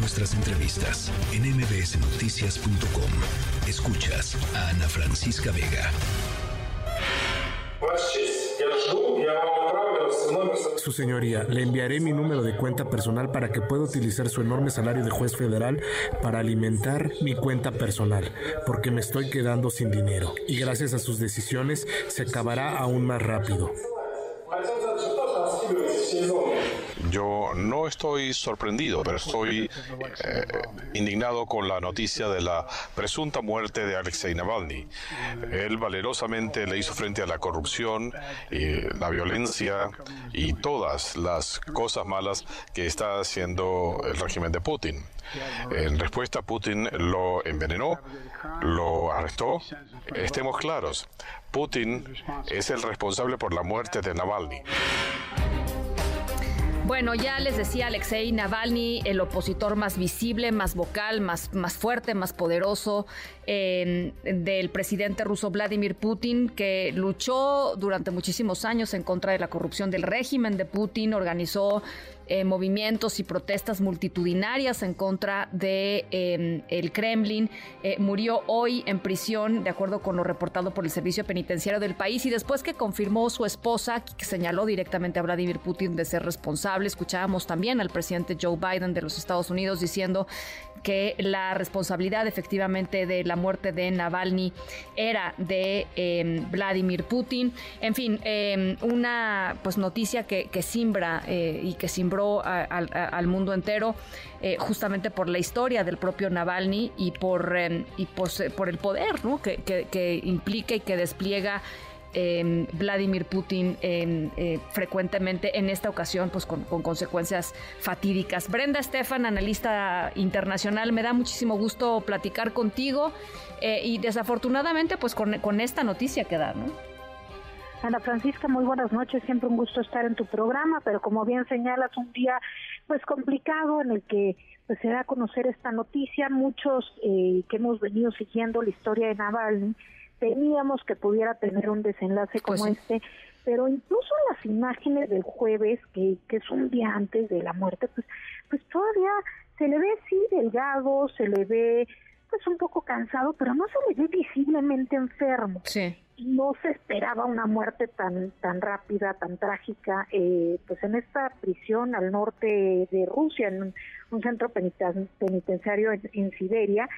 nuestras entrevistas en mbsnoticias.com. Escuchas a Ana Francisca Vega. Su señoría, le enviaré mi número de cuenta personal para que pueda utilizar su enorme salario de juez federal para alimentar mi cuenta personal, porque me estoy quedando sin dinero y gracias a sus decisiones se acabará aún más rápido. Yo no estoy sorprendido, pero estoy eh, indignado con la noticia de la presunta muerte de Alexei Navalny. Él valerosamente le hizo frente a la corrupción, y la violencia y todas las cosas malas que está haciendo el régimen de Putin. En respuesta, Putin lo envenenó, lo arrestó. Estemos claros, Putin es el responsable por la muerte de Navalny. Bueno, ya les decía Alexei Navalny, el opositor más visible, más vocal, más, más fuerte, más poderoso del presidente ruso Vladimir Putin, que luchó durante muchísimos años en contra de la corrupción del régimen de Putin, organizó eh, movimientos y protestas multitudinarias en contra de em, el Kremlin. Eh, murió hoy en prisión, de acuerdo con lo reportado por el servicio penitenciario del país, y después que confirmó su esposa, que señaló directamente a Vladimir Putin de ser responsable, escuchábamos también al presidente Joe Biden de los Estados Unidos diciendo que la responsabilidad efectivamente de la muerte de Navalny era de em, Vladimir Putin. En fin, em, una pues noticia que, que simbra eh, y que simbró al mundo entero eh, justamente por la historia del propio Navalny y por, em, pues, por, el poder que, implica y que despliega eh, Vladimir Putin eh, frecuentemente en esta ocasión pues con, consecuencias fatídicas. Brenda Estefan, analista internacional, me da muchísimo gusto platicar contigo eh, y desafortunadamente pues con, con, esta noticia que da, ¿no? Ana Francisca, muy buenas noches, siempre un gusto estar en tu programa, pero como bien señalas, un día pues complicado en el que pues se da a conocer esta noticia, muchos eh, que hemos venido siguiendo la historia de Navalny, temíamos que pudiera tener un desenlace pues como este, pero incluso las imágenes del jueves, que, que es un día antes de la muerte, pues, pues todavía se le ve sí delgado, se le ve pues un poco cansado, pero no se le ve visiblemente enfermo. Sí. No se esperaba una muerte tan tan rápida, tan trágica, eh, pues en esta prisión al norte de Rusia, en un, centro penitenciario en Siberia,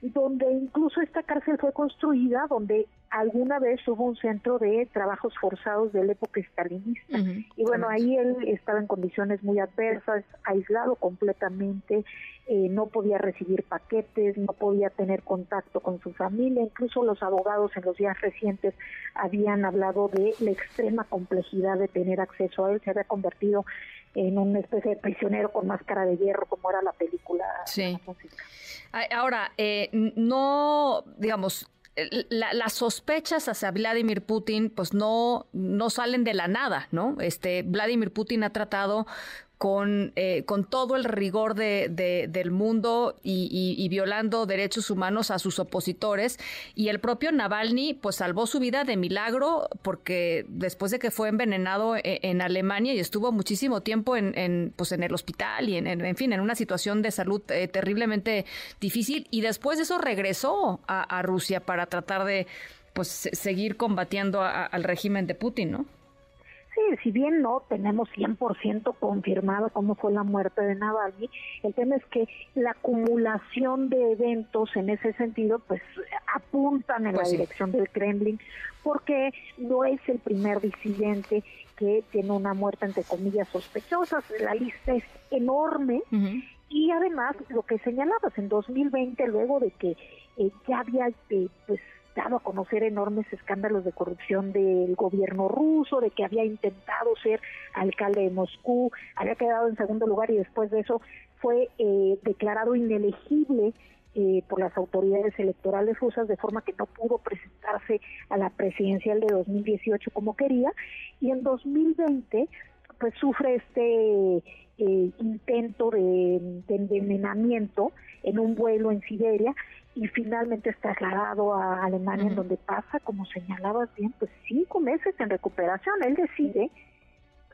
donde incluso esta cárcel fue construida, donde alguna vez hubo un centro de trabajos forzados de la época estalinista. Y bueno, ahí él estaba en condiciones muy adversas, aislado completamente, eh, no podía recibir paquetes, no podía tener contacto con su familia, incluso los abogados en los días recientes habían hablado de la extrema complejidad de tener acceso a él, se había convertido en una especie de prisionero con máscara de hierro, como era la película. Sí. Ahora, eh, no, digamos, las sospechas hacia Vladimir Putin, pues no, no salen de la nada, ¿no? Este, Vladimir Putin ha tratado con, eh, con todo el rigor de, del mundo y, violando derechos humanos a sus opositores. Y el propio Navalny, pues salvó su vida de milagro porque después de que fue envenenado e, en, Alemania y estuvo muchísimo tiempo en, pues en el hospital y en, en, fin, en una situación de salud eh, terriblemente difícil. Y después de eso regresó a, Rusia para tratar de pues seguir combatiendo al régimen de Putin, ¿no? Sí, si bien no tenemos 100% confirmado cómo fue la muerte de Navalny, el tema es que la acumulación de eventos en ese sentido pues apuntan en la pues dirección del Kremlin porque no es el primer disidente que tiene una muerte entre comillas sospechosas, la lista es enorme. Y además lo que señalabas en 2020 luego de que eh, ya había eh, pues dado a conocer enormes escándalos de corrupción del gobierno ruso, de que había intentado ser alcalde de Moscú, había quedado en segundo lugar y después de eso fue eh, declarado inelegible eh, por las autoridades electorales rusas de forma que no pudo presentarse a la presidencial de 2018 como quería. Y en 2020 pues sufre este eh, intento de, de envenenamiento en un vuelo en Siberia y finalmente es trasladado a Alemania, en donde pasa, como señalabas bien, pues cinco meses en recuperación. Él decide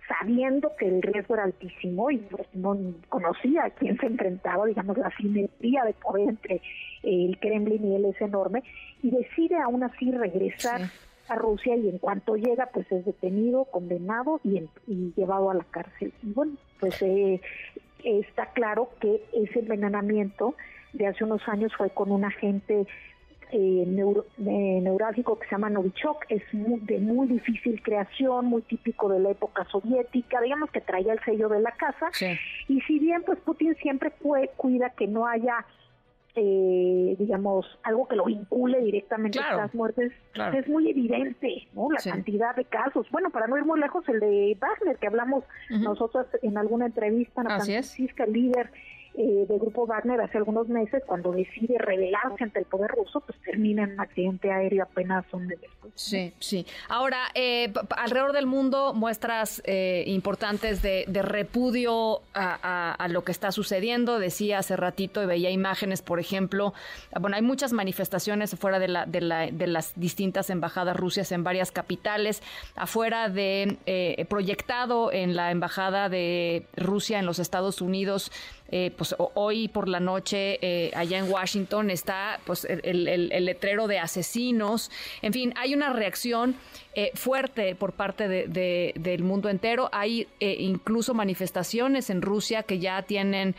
sabiendo que el riesgo era altísimo y pues, no conocía a quién se enfrentaba, digamos, la simetría de poder entre el Kremlin y él es enorme, y decide aún así regresar a Rusia y en cuanto llega pues es detenido, condenado y, llevado a la cárcel. Y bueno, pues eh, está claro que ese envenenamiento de hace unos años fue con un agente eh, eh, neurálgico que se llama Novichok, es de muy difícil creación, muy típico de la época soviética, digamos que traía el sello de la casa, y si bien pues Putin siempre cuida que no haya eh, digamos, algo que lo vincule directamente a las muertes, es muy evidente, ¿no? La cantidad de casos. Bueno, para no ir muy lejos, el de Wagner, que hablamos nosotros en alguna entrevista, Ana Francisca, líder eh, del grupo Wagner hace algunos meses, cuando decide rebelarse ante el poder ruso, pues termina en un accidente aéreo apenas un mes después. Sí, sí. Ahora, eh, alrededor del mundo muestras eh, importantes de, repudio a, lo que está sucediendo. Decía hace ratito y veía imágenes, por ejemplo, bueno, hay muchas manifestaciones afuera de, la, de, la, de las distintas embajadas rusias en varias capitales, afuera de, eh, proyectado en la embajada de Rusia en los Estados Unidos, eh, pues hoy por la noche eh, allá en Washington está pues el, letrero de asesinos. En fin, hay una reacción eh, fuerte por parte de, del mundo entero. Hay incluso manifestaciones en Rusia que ya tienen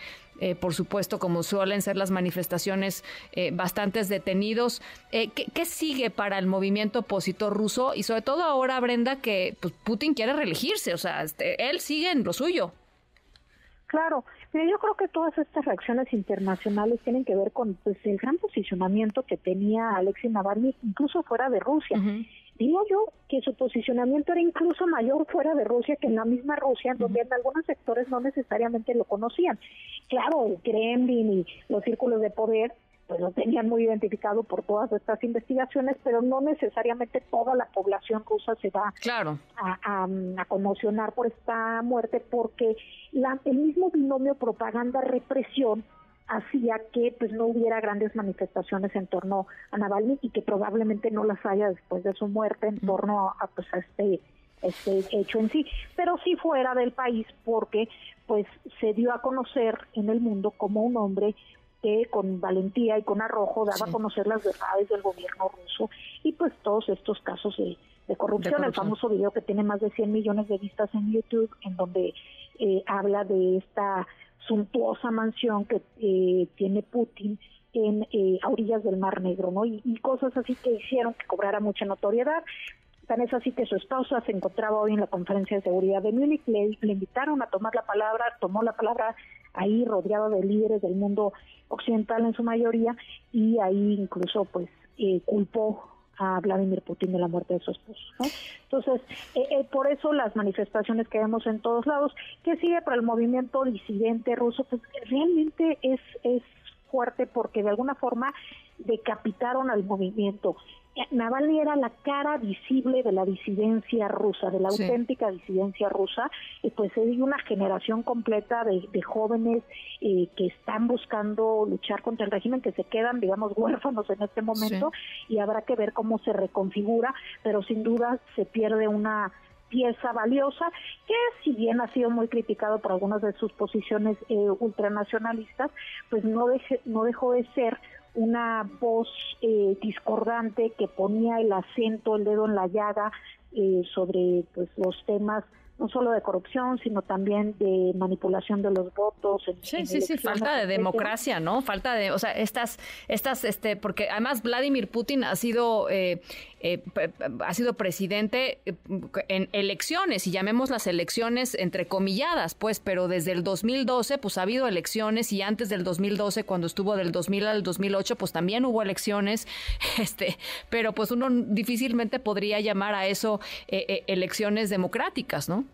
por supuesto, como suelen ser las manifestaciones, bastantes detenidos. ¿qué, sigue para el movimiento opositor ruso? Y sobre todo ahora, Brenda, que pues, Putin quiere reelegirse, o sea, este, él sigue en lo suyo. Claro, yo creo que todas estas reacciones internacionales tienen que ver con pues, el gran posicionamiento que tenía Alexei Navalny incluso fuera de Rusia. Digo yo que su posicionamiento era incluso mayor fuera de Rusia que en la misma Rusia, donde en algunos sectores no necesariamente lo conocían. Claro, el Kremlin y los círculos de poder pues lo tenían muy identificado por todas estas investigaciones, pero no necesariamente toda la población rusa se va a, a, conmocionar por esta muerte, porque la, el mismo binomio propaganda-represión hacía que pues no hubiera grandes manifestaciones en torno a Navalny y que probablemente no las haya después de su muerte en torno a, pues a este este hecho en sí, pero sí fuera del país porque pues se dio a conocer en el mundo como un hombre que con valentía y con arrojo daba a conocer las verdades del gobierno ruso y pues todos estos casos de, corrupción. El famoso video que tiene más de 100 millones de vistas en YouTube, en donde eh, habla de esta suntuosa mansión que eh, tiene Putin en eh, a orillas del Mar Negro, ¿no? Y, cosas así que hicieron que cobrara mucha notoriedad. Tan es así que su esposa se encontraba hoy en la conferencia de seguridad de Múnich, le, le invitaron a tomar la palabra, tomó la palabra ahí rodeado de líderes del mundo occidental en su mayoría y ahí incluso pues eh, culpó a Vladimir Putin de la muerte de su esposo. Entonces, eh, eh, por eso las manifestaciones que vemos en todos lados, que sigue para el movimiento disidente ruso, pues realmente es, es fuerte porque de alguna forma decapitaron al movimiento. Navalny era la cara visible de la disidencia rusa, de la auténtica disidencia rusa, y pues hay una generación completa de, jóvenes eh, que están buscando luchar contra el régimen, que se quedan, digamos, huérfanos en este momento, y habrá que ver cómo se reconfigura, pero sin duda se pierde una pieza valiosa que si bien ha sido muy criticado por algunas de sus posiciones eh, ultranacionalistas, pues no, no dejó de ser una voz eh, discordante que ponía el acento, el dedo en la llaga eh, sobre pues los temas no solo de corrupción, sino también de manipulación de los votos. sí, sí, sí, falta de democracia, ¿no? Falta de, o sea, estas, estas, este, porque además Vladimir Putin ha sido, eh, eh, ha sido presidente eh, en elecciones, y llamemos las elecciones entrecomilladas, pues, pero desde el 2012, pues ha habido elecciones, y antes del 2012, cuando estuvo del 2000 al 2008, pues también hubo elecciones, este, pero pues uno difícilmente podría llamar a eso elecciones democráticas, ¿no?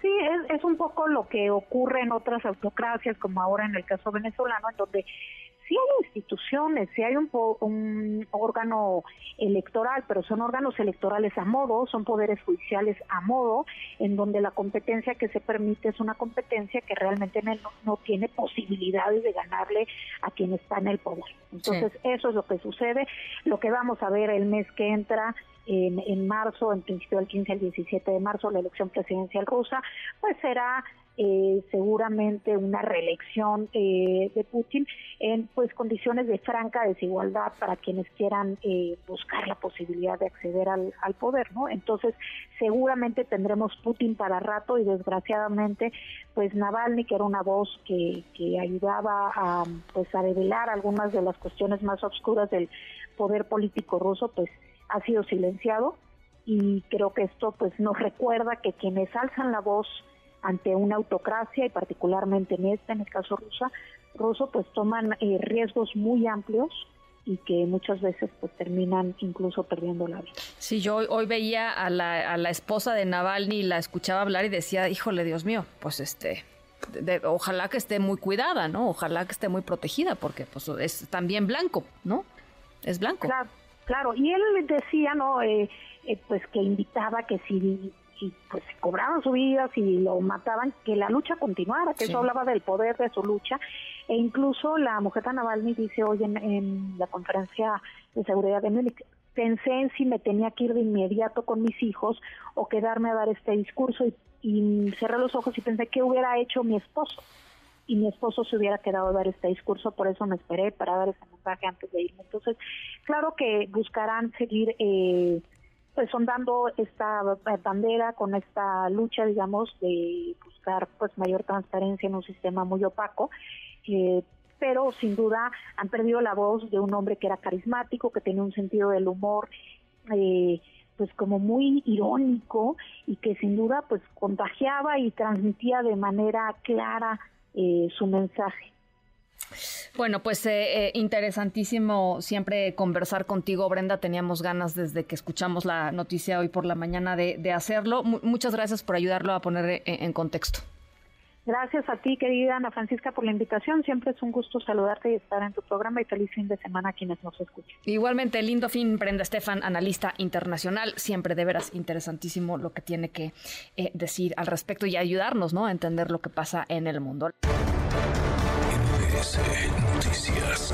Sí, es, un poco lo que ocurre en otras autocracias, como ahora en el caso venezolano, en donde sí hay instituciones, sí hay un, un órgano electoral, pero son órganos electorales a modo, son poderes judiciales a modo, en donde la competencia que se permite es una competencia que realmente no, tiene posibilidades de ganarle a quien está en el poder. Entonces, eso es lo que sucede. Lo que vamos a ver el mes que entra en, en, marzo, en principio del 15 al 17 de marzo, la elección presidencial rusa, pues será eh, seguramente una reelección eh, de Putin en pues condiciones de franca desigualdad para quienes quieran eh, buscar la posibilidad de acceder al, poder, ¿no? Entonces seguramente tendremos Putin para rato y desgraciadamente pues Navalny que era una voz que, que ayudaba a pues a revelar algunas de las cuestiones más oscuras del poder político ruso pues ha sido silenciado y creo que esto pues nos recuerda que quienes alzan la voz ante una autocracia y particularmente en este, en el caso rusa, ruso, pues toman eh, riesgos muy amplios y que muchas veces pues terminan incluso perdiendo la vida. Sí, yo hoy, veía a la, a la esposa de Navalny, la escuchaba hablar y decía, híjole, Dios mío, pues este, ojalá que esté muy cuidada, ¿no? Ojalá que esté muy protegida, porque pues es también blanco, ¿no? Es blanco. Claro, claro. Y él decía, ¿no? Eh, eh, pues que invitaba que si y pues cobraban su vida, si lo mataban, que la lucha continuara, que eso hablaba del poder de su lucha. E incluso la mujer de Navalny dice hoy en, la conferencia de seguridad de Múnich, pensé en si me tenía que ir de inmediato con mis hijos o quedarme a dar este discurso y, y cerré los ojos y pensé qué hubiera hecho mi esposo y mi esposo se hubiera quedado a dar este discurso, por eso me esperé para dar ese mensaje antes de irme. Entonces, claro que buscarán seguir eh, pues sondando esta bandera con esta lucha, digamos, de buscar pues mayor transparencia en un sistema muy opaco. Eh, pero sin duda han perdido la voz de un hombre que era carismático, que tenía un sentido del humor, eh, pues como muy irónico y que sin duda pues contagiaba y transmitía de manera clara eh, su mensaje. Bueno, pues eh, eh, interesantísimo siempre conversar contigo, Brenda. Teníamos ganas desde que escuchamos la noticia hoy por la mañana de, hacerlo. muchas gracias por ayudarlo a poner eh, en, contexto. Gracias a ti, querida Ana Francisca, por la invitación. Siempre es un gusto saludarte y estar en tu programa y feliz fin de semana a quienes nos escuchan. Igualmente, lindo fin, Brenda Estefan, analista internacional. Siempre de veras interesantísimo lo que tiene que decir al respecto y ayudarnos ¿no? a entender lo que pasa en el mundo. Noticias.